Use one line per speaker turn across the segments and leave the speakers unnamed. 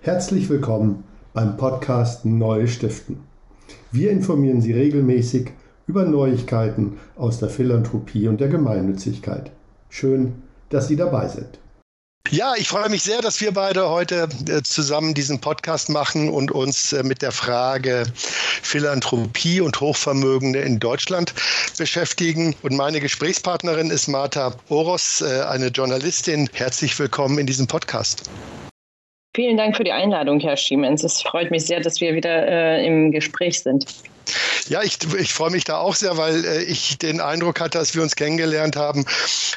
Herzlich willkommen beim Podcast Neue Stiften. Wir informieren Sie regelmäßig über Neuigkeiten aus der Philanthropie und der Gemeinnützigkeit. Schön, dass Sie dabei sind.
Ja, ich freue mich sehr, dass wir beide heute äh, zusammen diesen Podcast machen und uns äh, mit der Frage Philanthropie und Hochvermögende in Deutschland beschäftigen. Und meine Gesprächspartnerin ist Martha Oros, äh, eine Journalistin. Herzlich willkommen in diesem Podcast.
Vielen Dank für die Einladung, Herr Schiemens. Es freut mich sehr, dass wir wieder äh, im Gespräch sind.
Ja, ich, ich freue mich da auch sehr, weil äh, ich den Eindruck hatte, als wir uns kennengelernt haben,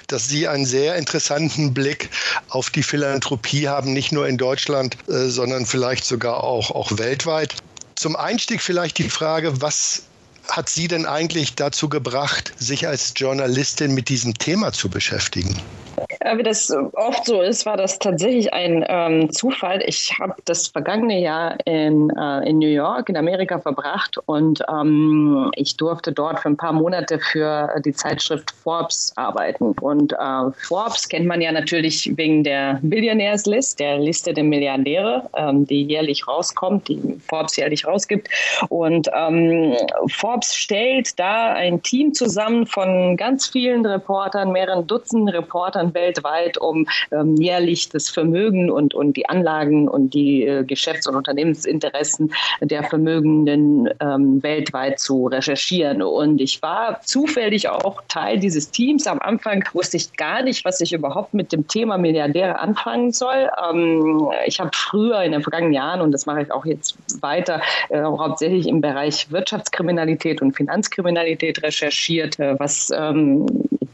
dass Sie einen sehr interessanten Blick auf die Philanthropie haben, nicht nur in Deutschland, äh, sondern vielleicht sogar auch, auch weltweit. Zum Einstieg vielleicht die Frage, was hat Sie denn eigentlich dazu gebracht, sich als Journalistin mit diesem Thema zu beschäftigen?
Ja, wie das oft so ist, war das tatsächlich ein ähm, Zufall. Ich habe das vergangene Jahr in, äh, in New York, in Amerika verbracht und ähm, ich durfte dort für ein paar Monate für die Zeitschrift Forbes arbeiten. Und äh, Forbes kennt man ja natürlich wegen der Billionaires List, der Liste der Milliardäre, ähm, die jährlich rauskommt, die Forbes jährlich rausgibt. Und ähm, Forbes stellt da ein Team zusammen von ganz vielen Reportern, mehreren Dutzend Reportern weltweit weltweit, um ähm, jährlich das Vermögen und, und die Anlagen und die äh, Geschäfts- und Unternehmensinteressen der Vermögenden ähm, weltweit zu recherchieren. Und ich war zufällig auch Teil dieses Teams. Am Anfang wusste ich gar nicht, was ich überhaupt mit dem Thema Milliardäre anfangen soll. Ähm, ich habe früher in den vergangenen Jahren, und das mache ich auch jetzt weiter, äh, hauptsächlich im Bereich Wirtschaftskriminalität und Finanzkriminalität recherchiert, äh, was ähm,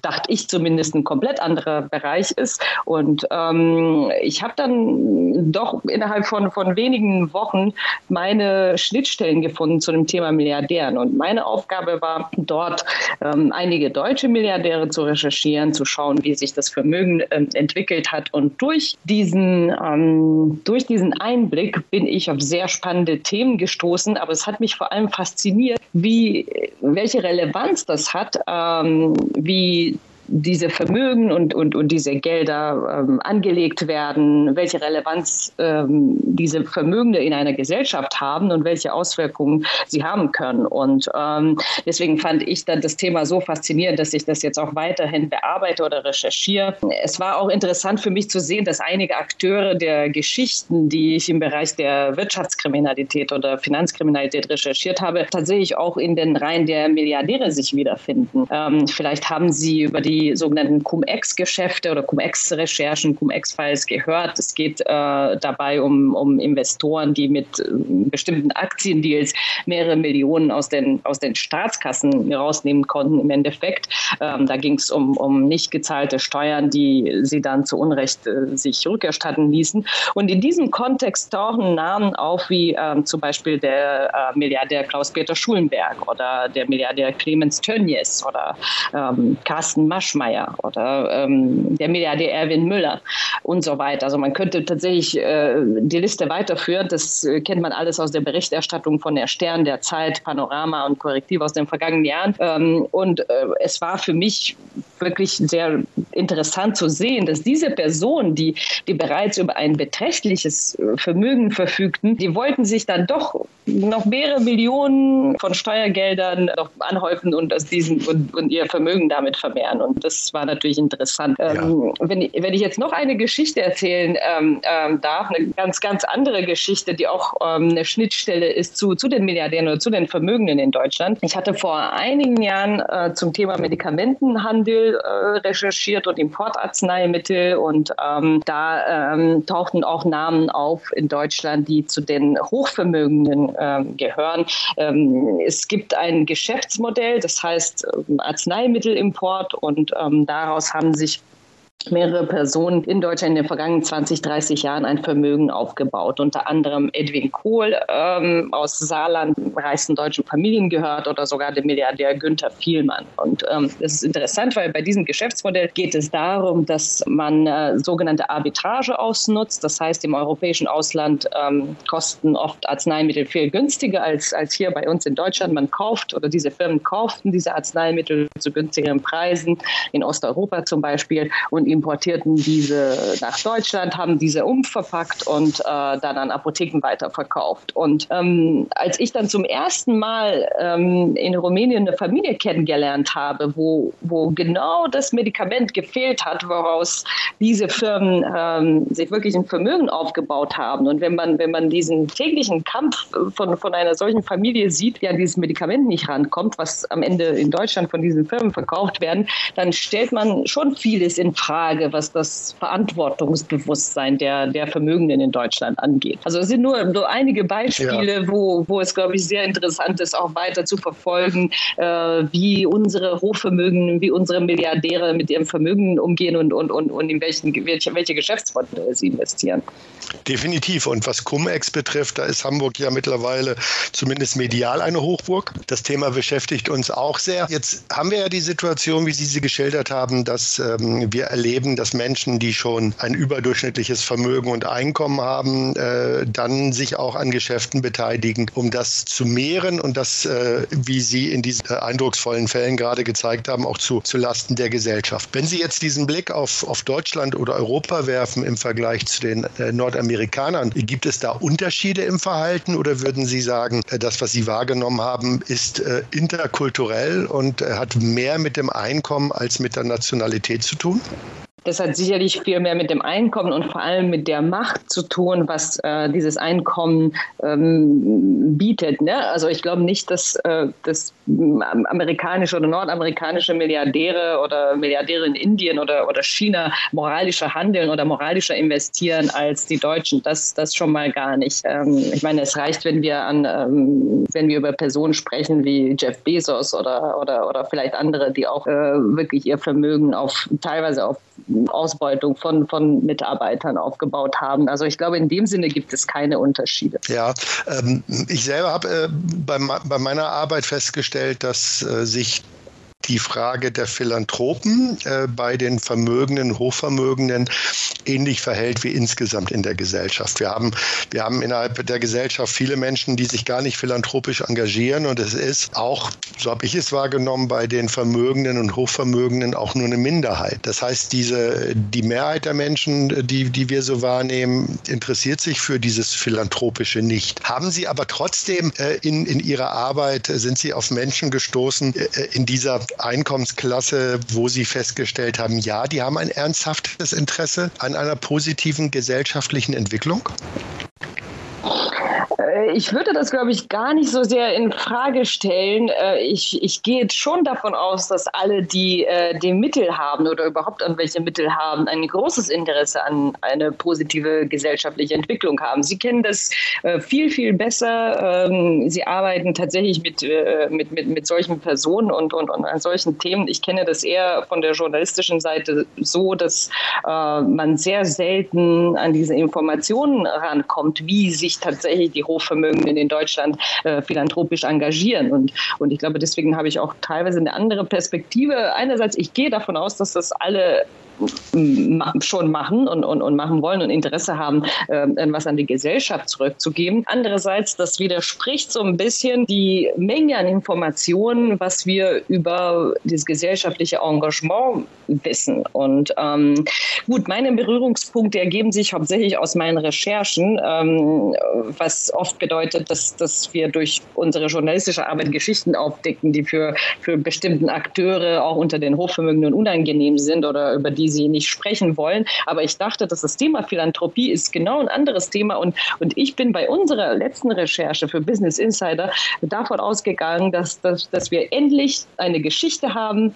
dachte ich zumindest, ein komplett anderer Bereich ist. Und ähm, ich habe dann doch innerhalb von, von wenigen Wochen meine Schnittstellen gefunden zu dem Thema Milliardären. Und meine Aufgabe war dort, ähm, einige deutsche Milliardäre zu recherchieren, zu schauen, wie sich das Vermögen ähm, entwickelt hat. Und durch diesen, ähm, durch diesen Einblick bin ich auf sehr spannende Themen gestoßen. Aber es hat mich vor allem fasziniert, wie, welche Relevanz das hat, ähm, wie diese Vermögen und, und, und diese Gelder ähm, angelegt werden, welche Relevanz ähm, diese Vermögende in einer Gesellschaft haben und welche Auswirkungen sie haben können. Und ähm, deswegen fand ich dann das Thema so faszinierend, dass ich das jetzt auch weiterhin bearbeite oder recherchiere. Es war auch interessant für mich zu sehen, dass einige Akteure der Geschichten, die ich im Bereich der Wirtschaftskriminalität oder Finanzkriminalität recherchiert habe, tatsächlich auch in den Reihen der Milliardäre sich wiederfinden. Ähm, vielleicht haben sie über die die sogenannten Cum-Ex-Geschäfte oder Cum-Ex-Recherchen, Cum-Ex-Files gehört. Es geht äh, dabei um, um Investoren, die mit äh, bestimmten Aktiendeals mehrere Millionen aus den, aus den Staatskassen rausnehmen konnten im Endeffekt. Ähm, da ging es um, um nicht gezahlte Steuern, die sie dann zu Unrecht äh, sich rückerstatten ließen. Und in diesem Kontext tauchen Namen auf wie ähm, zum Beispiel der äh, Milliardär Klaus-Peter Schulenberg oder der Milliardär Clemens Tönnies oder ähm, Carsten Masch Maschmeyer oder ähm, der Milliardär Erwin Müller und so weiter. Also man könnte tatsächlich äh, die Liste weiterführen. Das äh, kennt man alles aus der Berichterstattung von der Stern, der Zeit, Panorama und Korrektiv aus den vergangenen Jahren. Ähm, und äh, es war für mich wirklich sehr interessant zu sehen, dass diese Personen, die, die bereits über ein beträchtliches äh, Vermögen verfügten, die wollten sich dann doch noch mehrere Millionen von Steuergeldern noch anhäufen und aus diesen und, und ihr Vermögen damit vermehren. Und das war natürlich interessant. Ja. Ähm, wenn, ich, wenn ich jetzt noch eine Geschichte erzählen ähm, ähm, darf, eine ganz, ganz andere Geschichte, die auch ähm, eine Schnittstelle ist zu, zu den Milliardären oder zu den Vermögenden in Deutschland. Ich hatte vor einigen Jahren äh, zum Thema Medikamentenhandel äh, recherchiert und Importarzneimittel und ähm, da ähm, tauchten auch Namen auf in Deutschland, die zu den Hochvermögenden ähm, gehören. Es gibt ein Geschäftsmodell, das heißt Arzneimittelimport und ähm, daraus haben sich mehrere Personen in Deutschland in den vergangenen 20, 30 Jahren ein Vermögen aufgebaut. Unter anderem Edwin Kohl ähm, aus Saarland, reichsten deutschen Familien gehört oder sogar der Milliardär Günther Vielmann. Und ähm, das ist interessant, weil bei diesem Geschäftsmodell geht es darum, dass man äh, sogenannte Arbitrage ausnutzt. Das heißt, im europäischen Ausland ähm, kosten oft Arzneimittel viel günstiger als, als hier bei uns in Deutschland. Man kauft oder diese Firmen kauften diese Arzneimittel zu günstigeren Preisen in Osteuropa zum Beispiel und importierten diese nach Deutschland, haben diese umverpackt und äh, dann an Apotheken weiterverkauft. Und ähm, als ich dann zum ersten Mal ähm, in Rumänien eine Familie kennengelernt habe, wo, wo genau das Medikament gefehlt hat, woraus diese Firmen ähm, sich wirklich ein Vermögen aufgebaut haben. Und wenn man, wenn man diesen täglichen Kampf von, von einer solchen Familie sieht, die an dieses Medikament nicht rankommt, was am Ende in Deutschland von diesen Firmen verkauft werden, dann stellt man schon vieles in Frage, was das Verantwortungsbewusstsein der, der Vermögenden in Deutschland angeht. Also es sind nur, nur einige Beispiele, ja. wo, wo es, glaube ich, sehr interessant ist, auch weiter zu verfolgen, äh, wie unsere Hochvermögen, wie unsere Milliardäre mit ihrem Vermögen umgehen und, und, und, und in welchen, welche, welche Geschäftsmodelle sie investieren.
Definitiv. Und was Cum-Ex betrifft, da ist Hamburg ja mittlerweile zumindest medial eine Hochburg. Das Thema beschäftigt uns auch sehr. Jetzt haben wir ja die Situation, wie Sie sie geschildert haben, dass ähm, wir erleben, dass Menschen, die schon ein überdurchschnittliches Vermögen und Einkommen haben, äh, dann sich auch an Geschäften beteiligen, um das zu mehren und das, äh, wie Sie in diesen äh, eindrucksvollen Fällen gerade gezeigt haben, auch zu, zu Lasten der Gesellschaft. Wenn Sie jetzt diesen Blick auf, auf Deutschland oder Europa werfen im Vergleich zu den äh, Nordamerikanern, gibt es da Unterschiede im Verhalten oder würden Sie sagen, äh, das, was Sie wahrgenommen haben, ist äh, interkulturell und hat mehr mit dem Einkommen als mit der Nationalität zu tun?
Das hat sicherlich viel mehr mit dem Einkommen und vor allem mit der Macht zu tun, was äh, dieses Einkommen ähm, bietet. Ne? Also ich glaube nicht, dass, äh, dass amerikanische oder nordamerikanische Milliardäre oder Milliardäre in Indien oder, oder China moralischer handeln oder moralischer investieren als die Deutschen. Das, das schon mal gar nicht. Ähm, ich meine, es reicht, wenn wir an, ähm, wenn wir über Personen sprechen wie Jeff Bezos oder, oder, oder vielleicht andere, die auch äh, wirklich ihr Vermögen auf teilweise auf Ausbeutung von, von Mitarbeitern aufgebaut haben. Also ich glaube, in dem Sinne gibt es keine Unterschiede.
Ja, ähm, ich selber habe äh, bei, bei meiner Arbeit festgestellt, dass äh, sich die Frage der Philanthropen äh, bei den Vermögenden, Hochvermögenden ähnlich verhält wie insgesamt in der Gesellschaft. Wir haben, wir haben innerhalb der Gesellschaft viele Menschen, die sich gar nicht philanthropisch engagieren und es ist auch, so habe ich es wahrgenommen, bei den Vermögenden und Hochvermögenden auch nur eine Minderheit. Das heißt, diese, die Mehrheit der Menschen, die, die wir so wahrnehmen, interessiert sich für dieses Philanthropische nicht. Haben Sie aber trotzdem äh, in, in Ihrer Arbeit, äh, sind Sie auf Menschen gestoßen äh, in dieser Einkommensklasse, wo Sie festgestellt haben, ja, die haben ein ernsthaftes Interesse an einer positiven gesellschaftlichen Entwicklung?
Äh, ich würde das, glaube ich, gar nicht so sehr in Frage stellen. Äh, ich, ich gehe jetzt schon davon aus, dass alle, die äh, die Mittel haben oder überhaupt an welche Mittel haben, ein großes Interesse an eine positive gesellschaftliche Entwicklung haben. Sie kennen das viel, viel besser. Ähm, Sie arbeiten tatsächlich mit, mit, mit, mit solchen Personen und, und, und an solchen Themen. Ich kenne das eher von der journalistischen Seite so, dass man sehr selten an diese Informationen rankommt, wie sich tatsächlich die Hochvermögenden in Deutschland äh, philanthropisch engagieren. Und, und ich glaube, deswegen habe ich auch teilweise eine andere Perspektive. Einerseits, ich gehe davon aus, dass das alle schon machen und, und, und machen wollen und Interesse haben, äh, was an die Gesellschaft zurückzugeben. Andererseits, das widerspricht so ein bisschen die Menge an Informationen, was wir über das gesellschaftliche Engagement wissen. Und ähm, gut, meine Berührungspunkte ergeben sich hauptsächlich aus meinen Recherchen, ähm, was oft bedeutet, dass, dass wir durch unsere journalistische Arbeit Geschichten aufdecken, die für, für bestimmten Akteure auch unter den Hochvermögenden unangenehm sind oder über die sie nicht sprechen wollen. Aber ich dachte, dass das Thema Philanthropie ist genau ein anderes Thema. Und, und ich bin bei unserer letzten Recherche für Business Insider davon ausgegangen, dass, dass, dass wir endlich eine Geschichte haben,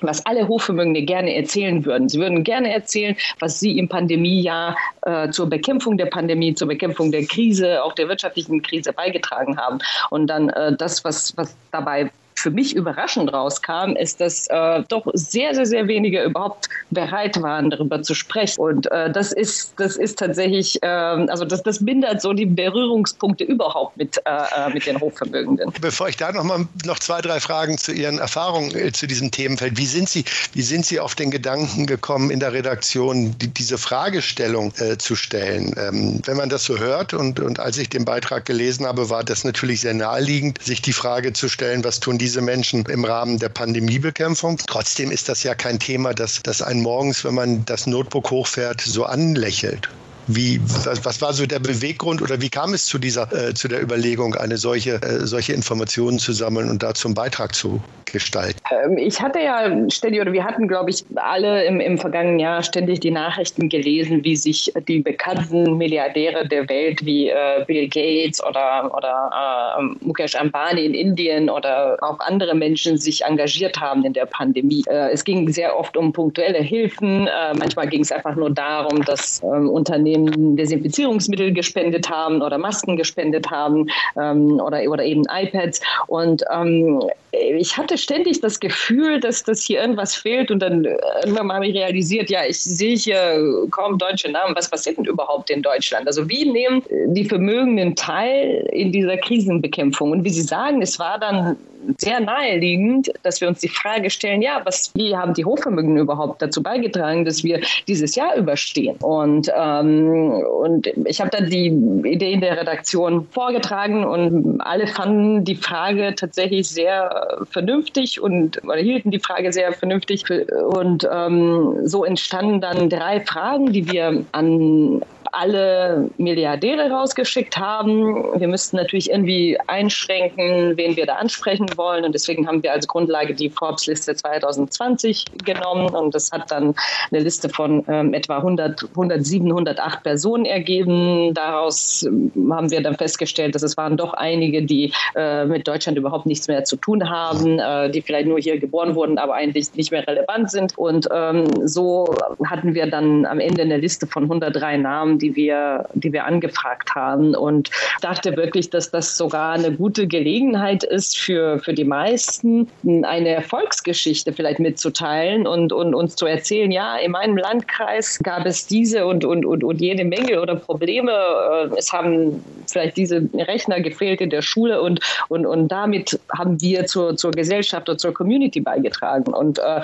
was alle Hochvermögende gerne erzählen würden. Sie würden gerne erzählen, was sie im Pandemiejahr äh, zur Bekämpfung der Pandemie, zur Bekämpfung der Krise, auch der wirtschaftlichen Krise beigetragen haben. Und dann äh, das, was, was dabei für mich überraschend rauskam, ist, dass äh, doch sehr, sehr, sehr wenige überhaupt bereit waren, darüber zu sprechen. Und äh, das ist, das ist tatsächlich, äh, also das, das mindert so die Berührungspunkte überhaupt mit, äh, äh, mit den Hochvermögenden.
Bevor ich da noch mal noch zwei, drei Fragen zu Ihren Erfahrungen äh, zu diesem Themenfeld. Wie sind Sie, wie sind Sie auf den Gedanken gekommen, in der Redaktion die, diese Fragestellung zu stellen? Ähm, wenn man das so hört und, und als ich den Beitrag gelesen habe, war das natürlich sehr naheliegend, sich die Frage zu stellen, was tun diese diese Menschen im Rahmen der Pandemiebekämpfung. Trotzdem ist das ja kein Thema, das, das einen morgens, wenn man das Notebook hochfährt, so anlächelt. Wie, was, was, war so der Beweggrund oder wie kam es zu dieser, äh, zu der Überlegung, eine solche, äh, solche Informationen zu sammeln und dazu einen Beitrag zu gestalten?
Ähm, ich hatte ja ständig, oder wir hatten, glaube ich, alle im, im vergangenen Jahr ständig die Nachrichten gelesen, wie sich die bekannten Milliardäre der Welt wie äh, Bill Gates oder, oder äh, Mukesh Ambani in Indien oder auch andere Menschen sich engagiert haben in der Pandemie. Äh, es ging sehr oft um punktuelle Hilfen. Äh, manchmal ging es einfach nur darum, dass ähm, Unternehmen Desinfizierungsmittel gespendet haben oder Masken gespendet haben ähm, oder, oder eben iPads. Und ähm, ich hatte ständig das Gefühl, dass das hier irgendwas fehlt. Und dann irgendwann mal habe ich realisiert, ja, ich sehe hier kaum deutsche Namen. Was passiert denn überhaupt in Deutschland? Also wie nehmen die Vermögenden teil in dieser Krisenbekämpfung? Und wie Sie sagen, es war dann sehr naheliegend, dass wir uns die Frage stellen, ja, was, wie haben die Hochvermögen überhaupt dazu beigetragen, dass wir dieses Jahr überstehen? Und, ähm, und ich habe dann die Idee in der Redaktion vorgetragen und alle fanden die Frage tatsächlich sehr vernünftig und oder hielten die Frage sehr vernünftig. Und ähm, so entstanden dann drei Fragen, die wir an alle Milliardäre rausgeschickt haben. Wir müssten natürlich irgendwie einschränken, wen wir da ansprechen wollen. Und deswegen haben wir als Grundlage die Forbes-Liste 2020 genommen. Und das hat dann eine Liste von ähm, etwa 100, 107, 108 Personen ergeben. Daraus ähm, haben wir dann festgestellt, dass es waren doch einige, die äh, mit Deutschland überhaupt nichts mehr zu tun haben, äh, die vielleicht nur hier geboren wurden, aber eigentlich nicht mehr relevant sind. Und ähm, so hatten wir dann am Ende eine Liste von 103 Namen, die wir, die wir angefragt haben. Und dachte wirklich, dass das sogar eine gute Gelegenheit ist für, für die meisten, eine Erfolgsgeschichte vielleicht mitzuteilen und, und uns zu erzählen, ja, in meinem Landkreis gab es diese und, und, und, und jede Menge oder Probleme. Äh, es haben vielleicht diese Rechner gefehlt in der Schule und, und, und damit haben wir zur, zur Gesellschaft und zur Community beigetragen. Und äh,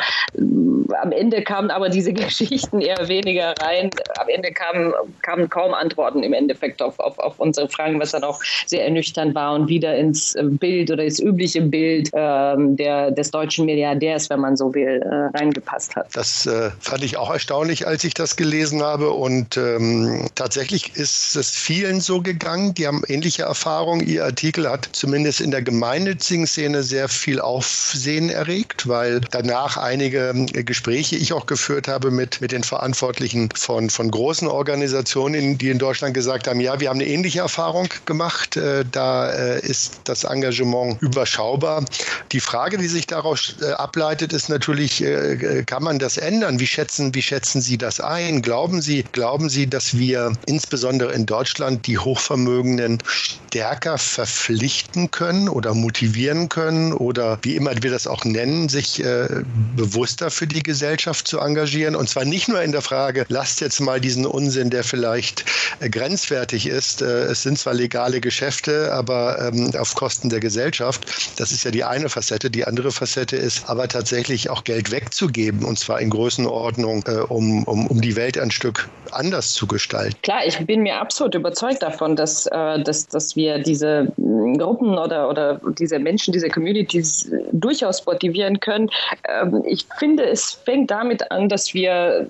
am Ende kamen aber diese Geschichten eher weniger rein. Am Ende kamen, kamen kaum Antworten im Endeffekt auf, auf, auf unsere Fragen, was dann auch sehr ernüchternd war und wieder ins Bild oder ins übliche Bild ähm, der, des deutschen Milliardärs, wenn man so will, äh, reingepasst hat.
Das äh, fand ich auch erstaunlich, als ich das gelesen habe. Und ähm, tatsächlich ist es vielen so gegangen, die haben ähnliche Erfahrungen. Ihr Artikel hat zumindest in der gemeinnützigen Szene sehr viel Aufsehen erregt, weil danach einige Gespräche ich auch geführt habe mit, mit den Verantwortlichen von, von großen Organisationen, die in Deutschland gesagt haben, ja, wir haben eine ähnliche Erfahrung gemacht. Äh, da äh, ist das Engagement überschaubar. Die Frage, die sich daraus äh, ableitet, ist natürlich, kann man das ändern? Wie schätzen, wie schätzen Sie das ein? Glauben Sie, glauben Sie, dass wir insbesondere in Deutschland die Hochvermögenden stärker verpflichten können oder motivieren können oder wie immer wir das auch nennen, sich bewusster für die Gesellschaft zu engagieren? Und zwar nicht nur in der Frage, lasst jetzt mal diesen Unsinn, der vielleicht grenzwertig ist. Es sind zwar legale Geschäfte, aber ähm, auf Kosten der Gesellschaft. Das ist ja die eine Facette. Die andere Facette ist aber tatsächlich auch Geld wegzugeben und zwar in Größenordnung, äh, um, um, um die Welt ein Stück anders zu gestalten.
Klar, ich bin mir absolut überzeugt davon, dass, äh, dass, dass wir diese Gruppen oder, oder diese Menschen, diese Communities durchaus motivieren können. Ähm, ich finde, es fängt damit an, dass wir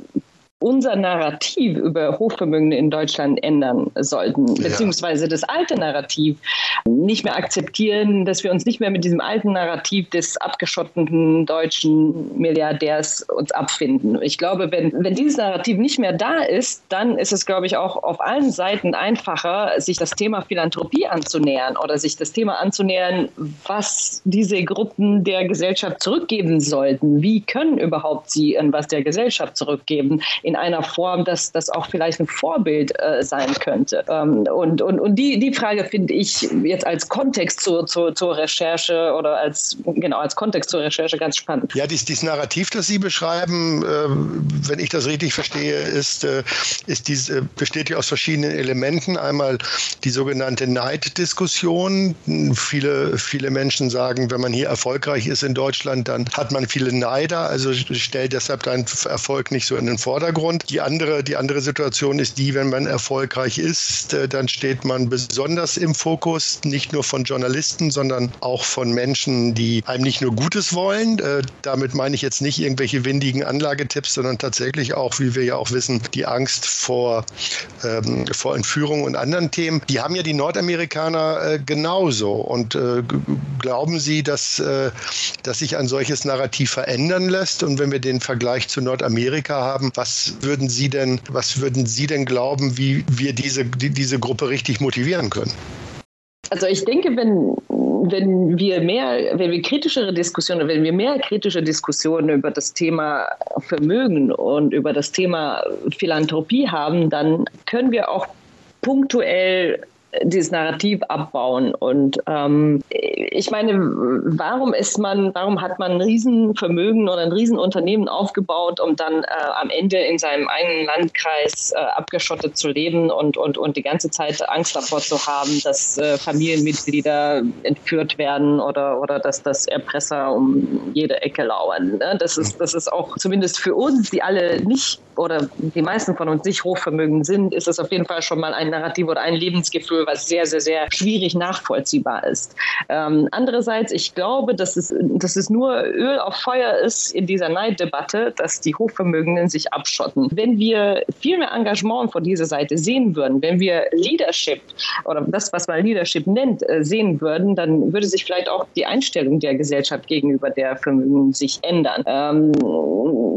unser Narrativ über Hochvermögende in Deutschland ändern sollten, beziehungsweise das alte Narrativ nicht mehr akzeptieren, dass wir uns nicht mehr mit diesem alten Narrativ des abgeschotteten deutschen Milliardärs uns abfinden. Ich glaube, wenn, wenn dieses Narrativ nicht mehr da ist, dann ist es, glaube ich, auch auf allen Seiten einfacher, sich das Thema Philanthropie anzunähern oder sich das Thema anzunähern, was diese Gruppen der Gesellschaft zurückgeben sollten. Wie können überhaupt sie etwas der Gesellschaft zurückgeben? In einer Form, dass das auch vielleicht ein Vorbild äh, sein könnte. Ähm, und und, und die, die Frage finde ich jetzt als Kontext zu, zu, zur Recherche oder als, genau, als Kontext zur Recherche ganz spannend.
Ja, dieses, dieses Narrativ, das Sie beschreiben, äh, wenn ich das richtig verstehe, ist, äh, ist dies, äh, besteht ja aus verschiedenen Elementen. Einmal die sogenannte Neiddiskussion. Viele, viele Menschen sagen, wenn man hier erfolgreich ist in Deutschland, dann hat man viele Neider, also stellt deshalb deinen Erfolg nicht so in den Vordergrund. Hintergrund. Die andere, die andere Situation ist die, wenn man erfolgreich ist, äh, dann steht man besonders im Fokus, nicht nur von Journalisten, sondern auch von Menschen, die einem nicht nur Gutes wollen. Äh, damit meine ich jetzt nicht irgendwelche windigen Anlagetipps, sondern tatsächlich auch, wie wir ja auch wissen, die Angst vor, ähm, vor Entführung und anderen Themen. Die haben ja die Nordamerikaner äh, genauso. Und äh, glauben Sie, dass, äh, dass sich ein solches Narrativ verändern lässt? Und wenn wir den Vergleich zu Nordamerika haben, was würden Sie denn, was würden Sie denn glauben, wie wir diese, die, diese Gruppe richtig motivieren können?
Also ich denke, wenn, wenn wir mehr, wenn wir kritischere Diskussionen, wenn wir mehr kritische Diskussionen über das Thema Vermögen und über das Thema Philanthropie haben, dann können wir auch punktuell dieses Narrativ abbauen. Und ähm, ich meine, warum ist man, warum hat man ein Riesenvermögen oder ein Riesenunternehmen aufgebaut, um dann äh, am Ende in seinem eigenen Landkreis äh, abgeschottet zu leben und, und, und die ganze Zeit Angst davor zu haben, dass äh, Familienmitglieder entführt werden oder, oder dass das Erpresser um jede Ecke lauern. Ne? Das, ist, das ist auch zumindest für uns, die alle nicht oder die meisten von uns nicht hochvermögend sind, ist es auf jeden Fall schon mal ein Narrativ oder ein Lebensgefühl, was sehr, sehr, sehr schwierig nachvollziehbar ist. Ähm, andererseits, ich glaube, dass es, dass es nur Öl auf Feuer ist in dieser Neiddebatte, dass die Hochvermögenden sich abschotten. Wenn wir viel mehr Engagement von dieser Seite sehen würden, wenn wir Leadership oder das, was man Leadership nennt, äh, sehen würden, dann würde sich vielleicht auch die Einstellung der Gesellschaft gegenüber der Vermögen sich ändern. Ähm,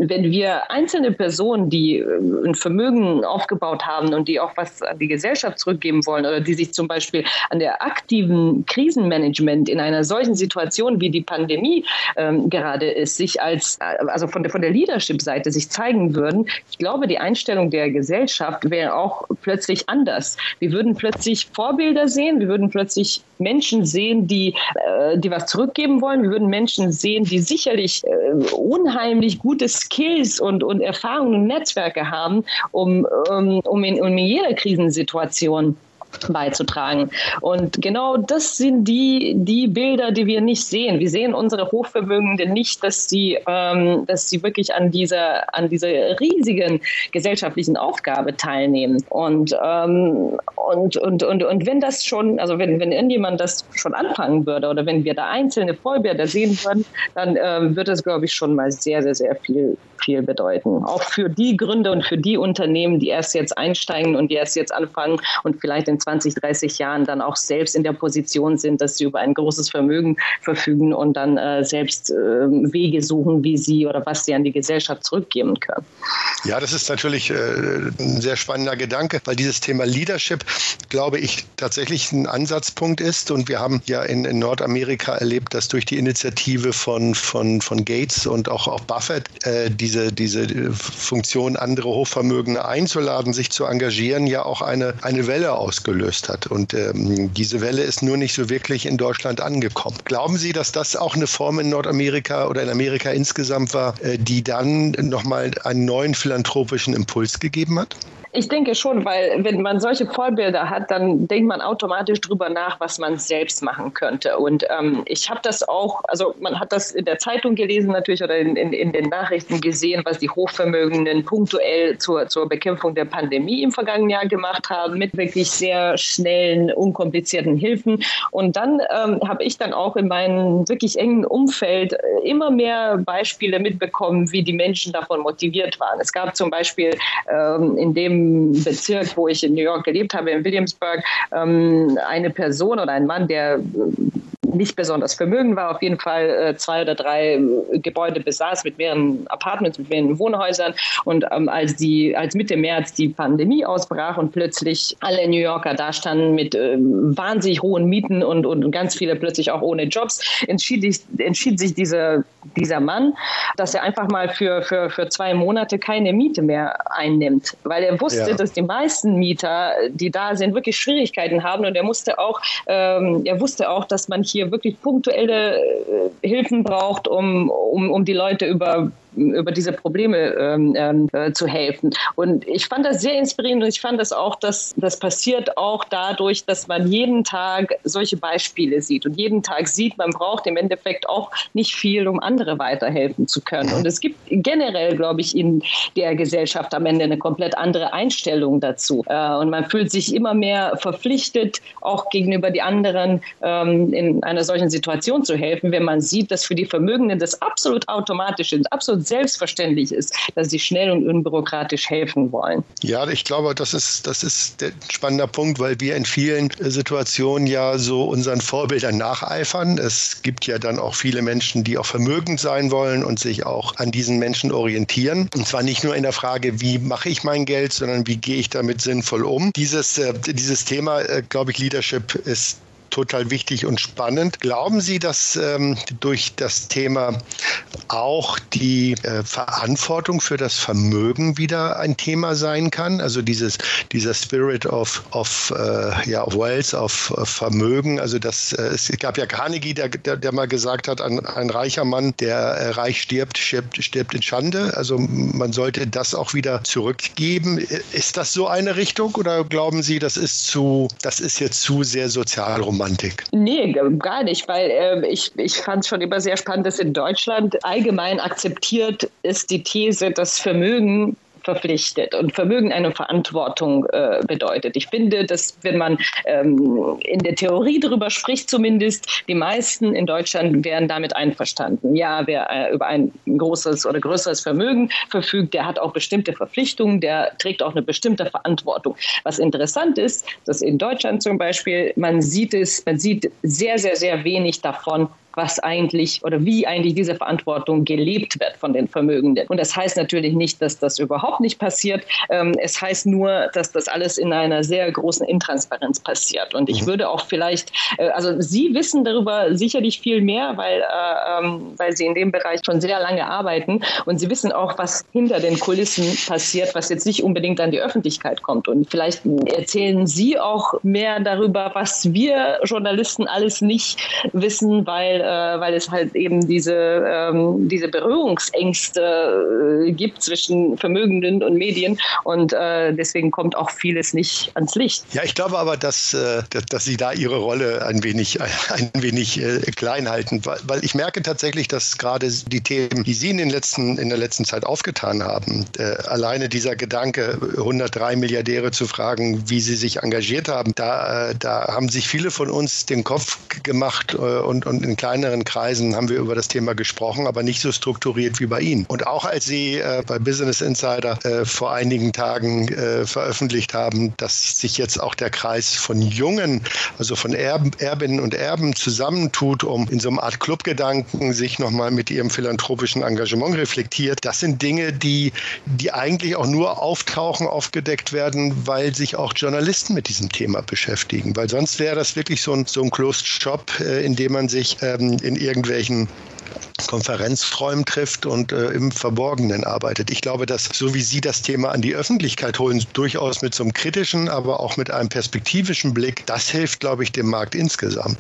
wenn wir einzelne Personen, die äh, ein Vermögen aufgebaut haben und die auch was an die Gesellschaft zurückgeben wollen oder die sich zum Beispiel an der aktiven Krisenmanagement in einer solchen Situation wie die Pandemie ähm, gerade ist, sich als, äh, also von der, von der Leadership-Seite sich zeigen würden, ich glaube, die Einstellung der Gesellschaft wäre auch plötzlich anders. Wir würden plötzlich Vorbilder sehen, wir würden plötzlich Menschen sehen, die, äh, die was zurückgeben wollen, wir würden Menschen sehen, die sicherlich äh, unheimlich gute Skills und, und Erfahrungen und Netzwerke haben, um, um, um, in, um in jeder Krisensituation beizutragen. Und genau das sind die, die Bilder, die wir nicht sehen. Wir sehen unsere Hochvermögenden nicht, dass sie, ähm, dass sie wirklich an dieser, an dieser riesigen gesellschaftlichen Aufgabe teilnehmen. Und, ähm, und, und, und, und wenn das schon, also wenn, wenn irgendjemand das schon anfangen würde oder wenn wir da einzelne Vollbilder sehen würden, dann ähm, wird das, glaube ich, schon mal sehr, sehr, sehr viel, viel bedeuten. Auch für die Gründe und für die Unternehmen, die erst jetzt einsteigen und die erst jetzt anfangen und vielleicht in 20, 30 Jahren dann auch selbst in der Position sind, dass sie über ein großes Vermögen verfügen und dann äh, selbst äh, Wege suchen, wie sie oder was sie an die Gesellschaft zurückgeben können.
Ja, das ist natürlich äh, ein sehr spannender Gedanke, weil dieses Thema Leadership, glaube ich, tatsächlich ein Ansatzpunkt ist. Und wir haben ja in, in Nordamerika erlebt, dass durch die Initiative von, von, von Gates und auch, auch Buffett äh, diese, diese Funktion, andere Hochvermögende einzuladen, sich zu engagieren, ja auch eine, eine Welle ausgelöst ausgelöst hat. Und ähm, diese Welle ist nur nicht so wirklich in Deutschland angekommen. Glauben Sie, dass das auch eine Form in Nordamerika oder in Amerika insgesamt war, äh, die dann nochmal einen neuen philanthropischen Impuls gegeben hat?
Ich denke schon, weil wenn man solche Vollbilder hat, dann denkt man automatisch drüber nach, was man selbst machen könnte. Und ähm, ich habe das auch, also man hat das in der Zeitung gelesen natürlich oder in, in, in den Nachrichten gesehen, was die Hochvermögenden punktuell zur, zur Bekämpfung der Pandemie im vergangenen Jahr gemacht haben, mit wirklich sehr schnellen, unkomplizierten Hilfen. Und dann ähm, habe ich dann auch in meinem wirklich engen Umfeld äh, immer mehr Beispiele mitbekommen, wie die Menschen davon motiviert waren. Es gab zum Beispiel ähm, in dem Bezirk, wo ich in New York gelebt habe, in Williamsburg, ähm, eine Person oder ein Mann, der nicht besonders vermögend war, auf jeden Fall äh, zwei oder drei äh, Gebäude besaß mit mehreren Apartments, mit mehreren Wohnhäusern. Und ähm, als, die, als Mitte März die Pandemie ausbrach und plötzlich alle New Yorker dastanden mit äh, wahnsinnig hohen Mieten und, und ganz viele plötzlich auch ohne Jobs, entschied, ich, entschied sich dieser, dieser Mann, dass er einfach mal für, für, für zwei Monate keine Miete mehr einnimmt, weil er wusste, ja. dass die meisten Mieter, die da sind, wirklich Schwierigkeiten haben und er musste auch, ähm, er wusste auch, dass man hier wirklich punktuelle äh, Hilfen braucht, um, um, um die Leute über über diese Probleme ähm, ähm, äh, zu helfen. Und ich fand das sehr inspirierend und ich fand das auch, dass das passiert auch dadurch, dass man jeden Tag solche Beispiele sieht und jeden Tag sieht, man braucht im Endeffekt auch nicht viel, um andere weiterhelfen zu können. Und es gibt generell, glaube ich, in der Gesellschaft am Ende eine komplett andere Einstellung dazu. Äh, und man fühlt sich immer mehr verpflichtet, auch gegenüber die anderen ähm, in einer solchen Situation zu helfen, wenn man sieht, dass für die Vermögenden das absolut automatisch ist, absolut selbstverständlich ist, dass sie schnell und unbürokratisch helfen wollen.
Ja, ich glaube, das ist, das ist ein spannender Punkt, weil wir in vielen Situationen ja so unseren Vorbildern nacheifern. Es gibt ja dann auch viele Menschen, die auch vermögend sein wollen und sich auch an diesen Menschen orientieren. Und zwar nicht nur in der Frage, wie mache ich mein Geld, sondern wie gehe ich damit sinnvoll um. Dieses, äh, dieses Thema, äh, glaube ich, Leadership ist total wichtig und spannend. Glauben Sie, dass ähm, durch das Thema auch die äh, Verantwortung für das Vermögen wieder ein Thema sein kann? Also dieses, dieser Spirit of, of, äh, ja, Wealth, of, of Vermögen. Also das, äh, es gab ja Carnegie, der, der, der mal gesagt hat, ein, ein reicher Mann, der äh, reich stirbt, stirbt, stirbt in Schande. Also man sollte das auch wieder zurückgeben. Ist das so eine Richtung oder glauben Sie, das ist zu, das ist jetzt zu sehr sozialromantisch? Romantik?
Nee, gar nicht, weil äh, ich, ich fand es schon immer sehr spannend, dass in Deutschland allgemein akzeptiert ist die These, dass Vermögen verpflichtet und Vermögen eine Verantwortung äh, bedeutet. Ich finde, dass wenn man ähm, in der Theorie darüber spricht, zumindest die meisten in Deutschland wären damit einverstanden. Ja, wer äh, über ein großes oder größeres Vermögen verfügt, der hat auch bestimmte Verpflichtungen, der trägt auch eine bestimmte Verantwortung. Was interessant ist, dass in Deutschland zum Beispiel man sieht es, man sieht sehr, sehr, sehr wenig davon, was eigentlich oder wie eigentlich diese Verantwortung gelebt wird von den Vermögenden. Und das heißt natürlich nicht, dass das überhaupt nicht passiert. Ähm, es heißt nur, dass das alles in einer sehr großen Intransparenz passiert. Und ich mhm. würde auch vielleicht, äh, also Sie wissen darüber sicherlich viel mehr, weil, äh, ähm, weil Sie in dem Bereich schon sehr lange arbeiten und Sie wissen auch, was hinter den Kulissen passiert, was jetzt nicht unbedingt an die Öffentlichkeit kommt. Und vielleicht erzählen Sie auch mehr darüber, was wir Journalisten alles nicht wissen, weil äh, weil es halt eben diese, ähm, diese Berührungsängste äh, gibt zwischen Vermögenden und Medien und äh, deswegen kommt auch vieles nicht ans Licht.
Ja, ich glaube aber, dass, äh, dass, dass Sie da Ihre Rolle ein wenig, ein wenig äh, klein halten, weil, weil ich merke tatsächlich, dass gerade die Themen, die Sie in, den letzten, in der letzten Zeit aufgetan haben, äh, alleine dieser Gedanke, 103 Milliardäre zu fragen, wie sie sich engagiert haben, da, da haben sich viele von uns den Kopf gemacht und, und in kleinen kleineren Kreisen haben wir über das Thema gesprochen, aber nicht so strukturiert wie bei Ihnen. Und auch als Sie äh, bei Business Insider äh, vor einigen Tagen äh, veröffentlicht haben, dass sich jetzt auch der Kreis von Jungen, also von Erben, Erbinnen und Erben zusammentut, um in so einer Art Clubgedanken sich nochmal mit ihrem philanthropischen Engagement reflektiert. Das sind Dinge, die, die eigentlich auch nur auftauchen, aufgedeckt werden, weil sich auch Journalisten mit diesem Thema beschäftigen. Weil sonst wäre das wirklich so ein, so ein Closed Shop, äh, in dem man sich ähm, in irgendwelchen Konferenzräumen trifft und äh, im Verborgenen arbeitet. Ich glaube, dass so wie Sie das Thema an die Öffentlichkeit holen, durchaus mit so einem kritischen, aber auch mit einem perspektivischen Blick, das hilft, glaube ich, dem Markt insgesamt.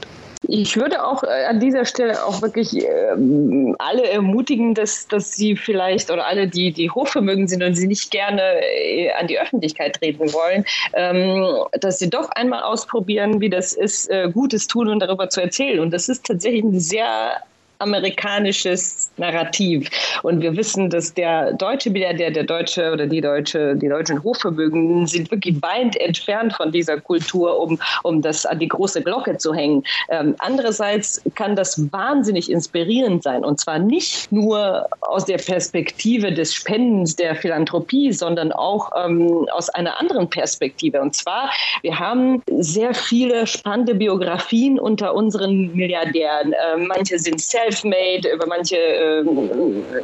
Ich würde auch äh, an dieser Stelle auch wirklich ähm, alle ermutigen, dass, dass sie vielleicht oder alle, die, die hochvermögend sind und sie nicht gerne äh, an die Öffentlichkeit treten wollen, ähm, dass sie doch einmal ausprobieren, wie das ist, äh, Gutes tun und darüber zu erzählen. Und das ist tatsächlich ein sehr amerikanisches Narrativ. Und wir wissen, dass der deutsche Milliardär, der deutsche oder die deutsche, die deutschen Hochvermögenden sind wirklich weit entfernt von dieser Kultur, um, um das an die große Glocke zu hängen. Ähm, andererseits kann das wahnsinnig inspirierend sein. Und zwar nicht nur aus der Perspektive des Spendens, der Philanthropie, sondern auch ähm, aus einer anderen Perspektive. Und zwar, wir haben sehr viele spannende Biografien unter unseren Milliardären. Äh, manche sind self self-made, über manche äh,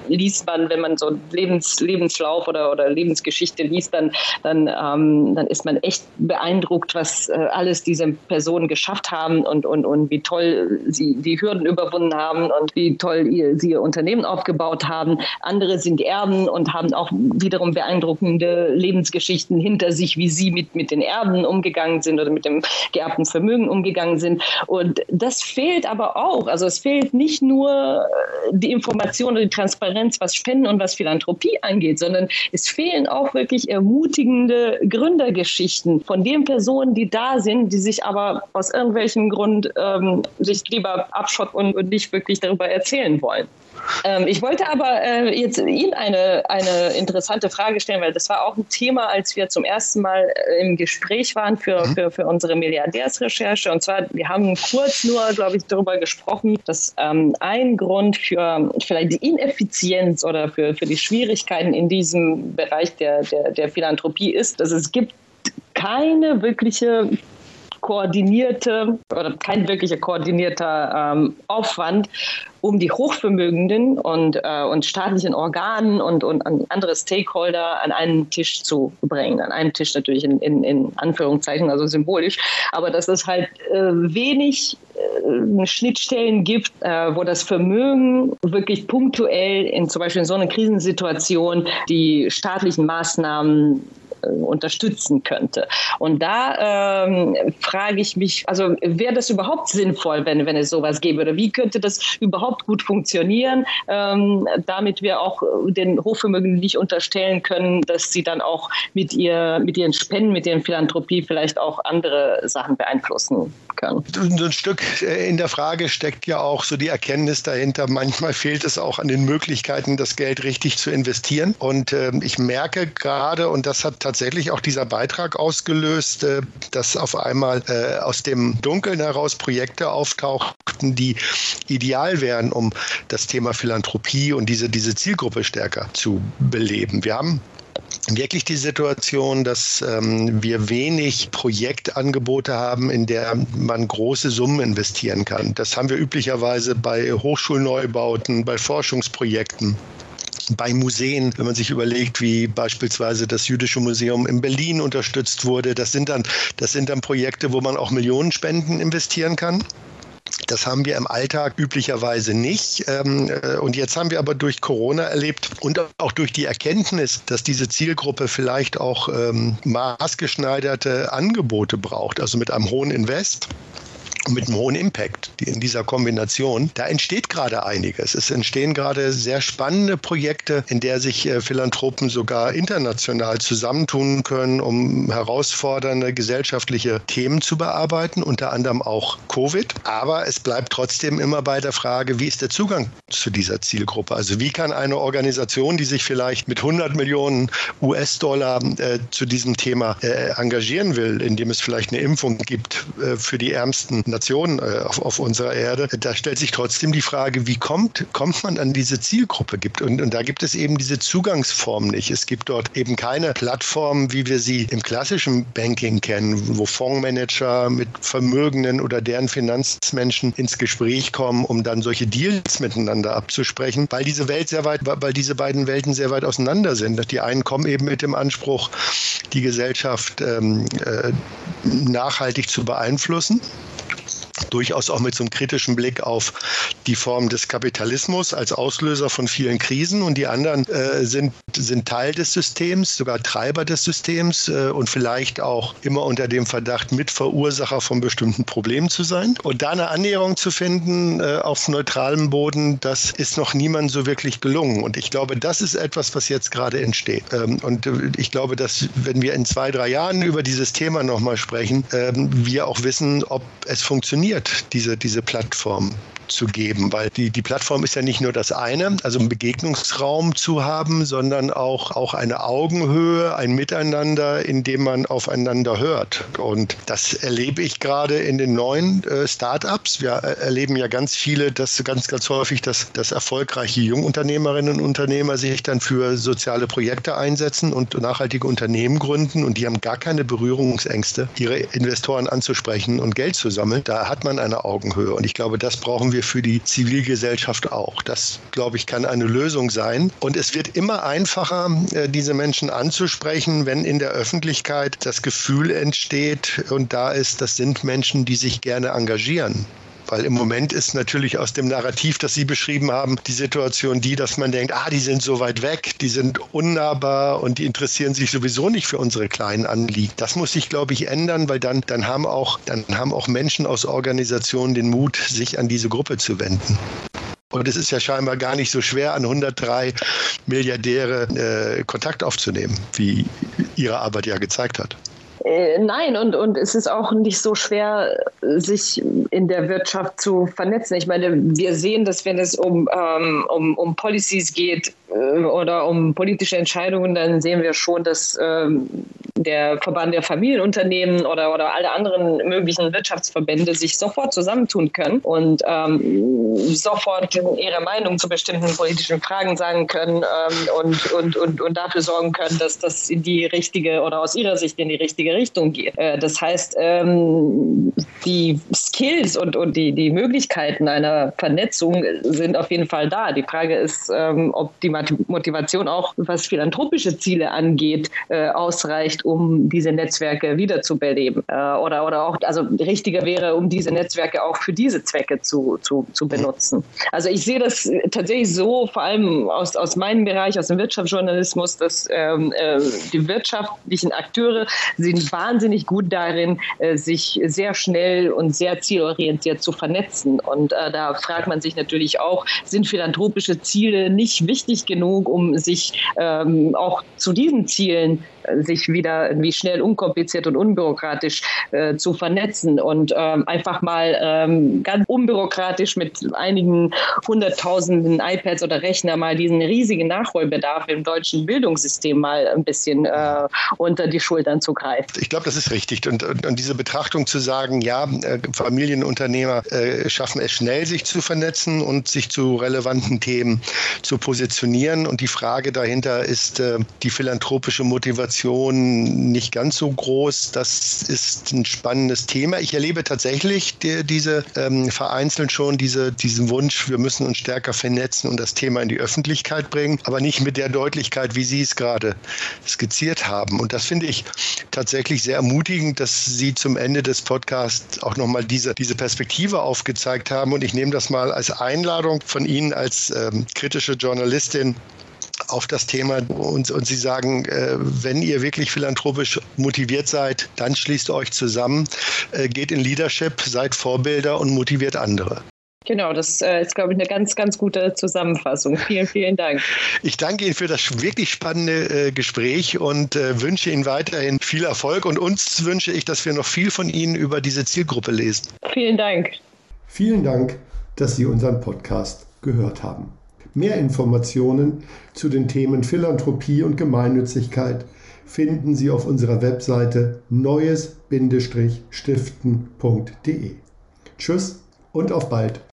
liest man, wenn man so Lebens, Lebenslauf oder, oder Lebensgeschichte liest, dann, dann, ähm, dann ist man echt beeindruckt, was äh, alles diese Personen geschafft haben und, und, und wie toll sie die Hürden überwunden haben und wie toll ihr, sie ihr Unternehmen aufgebaut haben. Andere sind Erben und haben auch wiederum beeindruckende Lebensgeschichten hinter sich, wie sie mit, mit den Erben umgegangen sind oder mit dem geerbten Vermögen umgegangen sind. Und das fehlt aber auch. Also es fehlt nicht nur nur äh, die Information oder die Transparenz, was Spenden und was Philanthropie angeht, sondern es fehlen auch wirklich ermutigende Gründergeschichten von den Personen, die da sind, die sich aber aus irgendwelchen Grund ähm, sich lieber abschotten und nicht wirklich darüber erzählen wollen. Ähm, ich wollte aber äh, jetzt Ihnen eine, eine interessante Frage stellen, weil das war auch ein Thema, als wir zum ersten Mal äh, im Gespräch waren für, mhm. für, für unsere Milliardärsrecherche. Und zwar, wir haben kurz nur, glaube ich, darüber gesprochen, dass ähm, ein Grund für vielleicht die Ineffizienz oder für, für die Schwierigkeiten in diesem Bereich der, der, der Philanthropie ist, dass es gibt keine wirkliche koordinierte oder kein wirklicher koordinierter ähm, Aufwand, um die Hochvermögenden und, äh, und staatlichen Organen und, und andere Stakeholder an einen Tisch zu bringen. An einem Tisch natürlich in, in, in Anführungszeichen, also symbolisch, aber dass es halt äh, wenig Schnittstellen gibt, äh, wo das Vermögen wirklich punktuell in zum Beispiel in so einer Krisensituation die staatlichen Maßnahmen unterstützen könnte. Und da ähm, frage ich mich, also wäre das überhaupt sinnvoll, wenn, wenn es sowas gäbe? Oder wie könnte das überhaupt gut funktionieren, ähm, damit wir auch den Hochvermögen nicht unterstellen können, dass sie dann auch mit, ihr, mit ihren Spenden, mit ihren Philanthropie vielleicht auch andere Sachen beeinflussen können?
Ein Stück äh, in der Frage steckt ja auch so die Erkenntnis dahinter, manchmal fehlt es auch an den Möglichkeiten, das Geld richtig zu investieren. Und äh, ich merke gerade, und das hat tatsächlich auch dieser Beitrag ausgelöst, äh, dass auf einmal äh, aus dem Dunkeln heraus Projekte auftauchten, die ideal wären, um das Thema Philanthropie und diese, diese Zielgruppe stärker zu beleben. Wir haben wirklich die Situation, dass ähm, wir wenig Projektangebote haben, in der man große Summen investieren kann. Das haben wir üblicherweise bei Hochschulneubauten, bei Forschungsprojekten bei Museen, wenn man sich überlegt, wie beispielsweise das Jüdische Museum in Berlin unterstützt wurde, das sind dann, das sind dann Projekte, wo man auch Millionen Spenden investieren kann. Das haben wir im Alltag üblicherweise nicht. Ähm, äh, und jetzt haben wir aber durch Corona erlebt und auch durch die Erkenntnis, dass diese Zielgruppe vielleicht auch ähm, maßgeschneiderte Angebote braucht, also mit einem hohen Invest mit einem hohen Impact in dieser Kombination. Da entsteht gerade einiges. Es entstehen gerade sehr spannende Projekte, in der sich äh, Philanthropen sogar international zusammentun können, um herausfordernde gesellschaftliche Themen zu bearbeiten, unter anderem auch Covid. Aber es bleibt trotzdem immer bei der Frage, wie ist der Zugang zu dieser Zielgruppe? Also wie kann eine Organisation, die sich vielleicht mit 100 Millionen US-Dollar äh, zu diesem Thema äh, engagieren will, indem es vielleicht eine Impfung gibt äh, für die ärmsten Nationen äh, auf, auf, unserer Erde, da stellt sich trotzdem die Frage, wie kommt, kommt man an diese Zielgruppe? Gibt, und, und da gibt es eben diese Zugangsform nicht. Es gibt dort eben keine Plattform, wie wir sie im klassischen Banking kennen, wo Fondsmanager mit Vermögenden oder deren Finanzmenschen ins Gespräch kommen, um dann solche Deals miteinander abzusprechen, weil diese Welt sehr weit, weil diese beiden Welten sehr weit auseinander sind. Die einen kommen eben mit dem Anspruch, die Gesellschaft ähm, äh, nachhaltig zu beeinflussen durchaus auch mit so einem kritischen Blick auf die Form des Kapitalismus als Auslöser von vielen Krisen und die anderen äh, sind, sind Teil des Systems, sogar Treiber des Systems äh, und vielleicht auch immer unter dem Verdacht, Mitverursacher von bestimmten Problemen zu sein. Und da eine Annäherung zu finden äh, auf neutralem Boden, das ist noch niemandem so wirklich gelungen. Und ich glaube, das ist etwas, was jetzt gerade entsteht. Ähm, und äh, ich glaube, dass wenn wir in zwei, drei Jahren über dieses Thema nochmal sprechen, ähm, wir auch wissen, ob es funktioniert funktioniert, diese, diese Plattform zu geben, weil die, die Plattform ist ja nicht nur das eine, also einen Begegnungsraum zu haben, sondern auch, auch eine Augenhöhe, ein Miteinander, in dem man aufeinander hört. Und das erlebe ich gerade in den neuen äh, Startups. Wir äh, erleben ja ganz viele, dass ganz, ganz häufig, dass, dass erfolgreiche Jungunternehmerinnen und Unternehmer sich dann für soziale Projekte einsetzen und nachhaltige Unternehmen gründen und die haben gar keine Berührungsängste, ihre Investoren anzusprechen und Geld zu sammeln. Da hat man eine Augenhöhe. Und ich glaube, das brauchen wir für die Zivilgesellschaft auch. Das, glaube ich, kann eine Lösung sein. Und es wird immer einfacher, äh, diese Menschen anzusprechen, wenn in der Öffentlichkeit das Gefühl entsteht und da ist, das sind Menschen, die sich gerne engagieren. Weil im Moment ist natürlich aus dem Narrativ, das Sie beschrieben haben, die Situation die, dass man denkt, ah, die sind so weit weg, die sind unnahbar und die interessieren sich sowieso nicht für unsere kleinen Anliegen. Das muss sich, glaube ich, ändern, weil dann, dann, haben auch, dann haben auch Menschen aus Organisationen den Mut, sich an diese Gruppe zu wenden. Und es ist ja scheinbar gar nicht so schwer, an 103 Milliardäre äh, Kontakt aufzunehmen, wie Ihre Arbeit ja gezeigt hat.
Äh, nein, und, und es ist auch nicht so schwer, sich in der Wirtschaft zu vernetzen. Ich meine, wir sehen, dass wenn es um, ähm, um, um Policies geht äh, oder um politische Entscheidungen, dann sehen wir schon, dass ähm, der Verband der Familienunternehmen oder, oder alle anderen möglichen Wirtschaftsverbände sich sofort zusammentun können und ähm, sofort ihre Meinung zu bestimmten politischen Fragen sagen können ähm, und, und, und, und dafür sorgen können, dass das in die richtige oder aus ihrer Sicht in die richtige Richtung geht. Äh, das heißt, ähm, die Skills und, und die, die Möglichkeiten einer Vernetzung sind auf jeden Fall da. Die Frage ist, ähm, ob die Motivation auch, was philanthropische Ziele angeht, äh, ausreicht, um diese Netzwerke wiederzubeleben. Äh, oder, oder auch, also richtiger wäre, um diese Netzwerke auch für diese Zwecke zu, zu, zu benutzen. Also ich sehe das tatsächlich so, vor allem aus, aus meinem Bereich, aus dem Wirtschaftsjournalismus, dass ähm, äh, die wirtschaftlichen Akteure sind wahnsinnig gut darin, äh, sich sehr schnell und sehr zielorientiert zu vernetzen. Und äh, da fragt man sich natürlich auch, sind philanthropische Ziele nicht wichtig genug, um sich ähm, auch zu diesen Zielen sich wieder wie schnell unkompliziert und unbürokratisch äh, zu vernetzen und ähm, einfach mal ähm, ganz unbürokratisch mit einigen hunderttausenden iPads oder Rechner mal diesen riesigen Nachholbedarf im deutschen Bildungssystem mal ein bisschen äh, unter die Schultern zu greifen.
Ich glaube, das ist richtig. Und, und, und, diese Betrachtung zu sagen, ja, äh, Familienunternehmer äh, schaffen es schnell, sich zu vernetzen und sich zu relevanten Themen zu positionieren. Und die Frage dahinter ist äh, die philanthropische Motivation Motivation nicht ganz so groß. Das ist ein spannendes Thema. Ich erlebe tatsächlich die, diese ähm, vereinzelt schon diese, diesen Wunsch, wir müssen uns stärker vernetzen und das Thema in die Öffentlichkeit bringen, aber nicht mit der Deutlichkeit, wie Sie es gerade skizziert haben. Und das finde ich tatsächlich sehr ermutigend, dass Sie zum Ende des Podcasts auch nochmal diese, diese Perspektive aufgezeigt haben. Und ich nehme das mal als Einladung von Ihnen als ähm, kritische Journalistin auf das Thema und, und Sie sagen, äh, wenn ihr wirklich philanthropisch motiviert seid, dann schließt euch zusammen, äh, geht in Leadership, seid Vorbilder und motiviert andere.
Genau, das äh, ist, glaube ich, eine ganz, ganz gute Zusammenfassung. Vielen, vielen Dank.
Ich danke Ihnen für das wirklich spannende äh, Gespräch und äh, wünsche Ihnen weiterhin viel Erfolg. Und uns wünsche ich, dass wir noch viel von Ihnen über diese Zielgruppe lesen.
Vielen Dank.
Vielen Dank, dass Sie unseren Podcast gehört haben. Mehr Informationen zu den Themen Philanthropie und Gemeinnützigkeit finden Sie auf unserer Webseite neues-stiften.de. Tschüss und auf bald.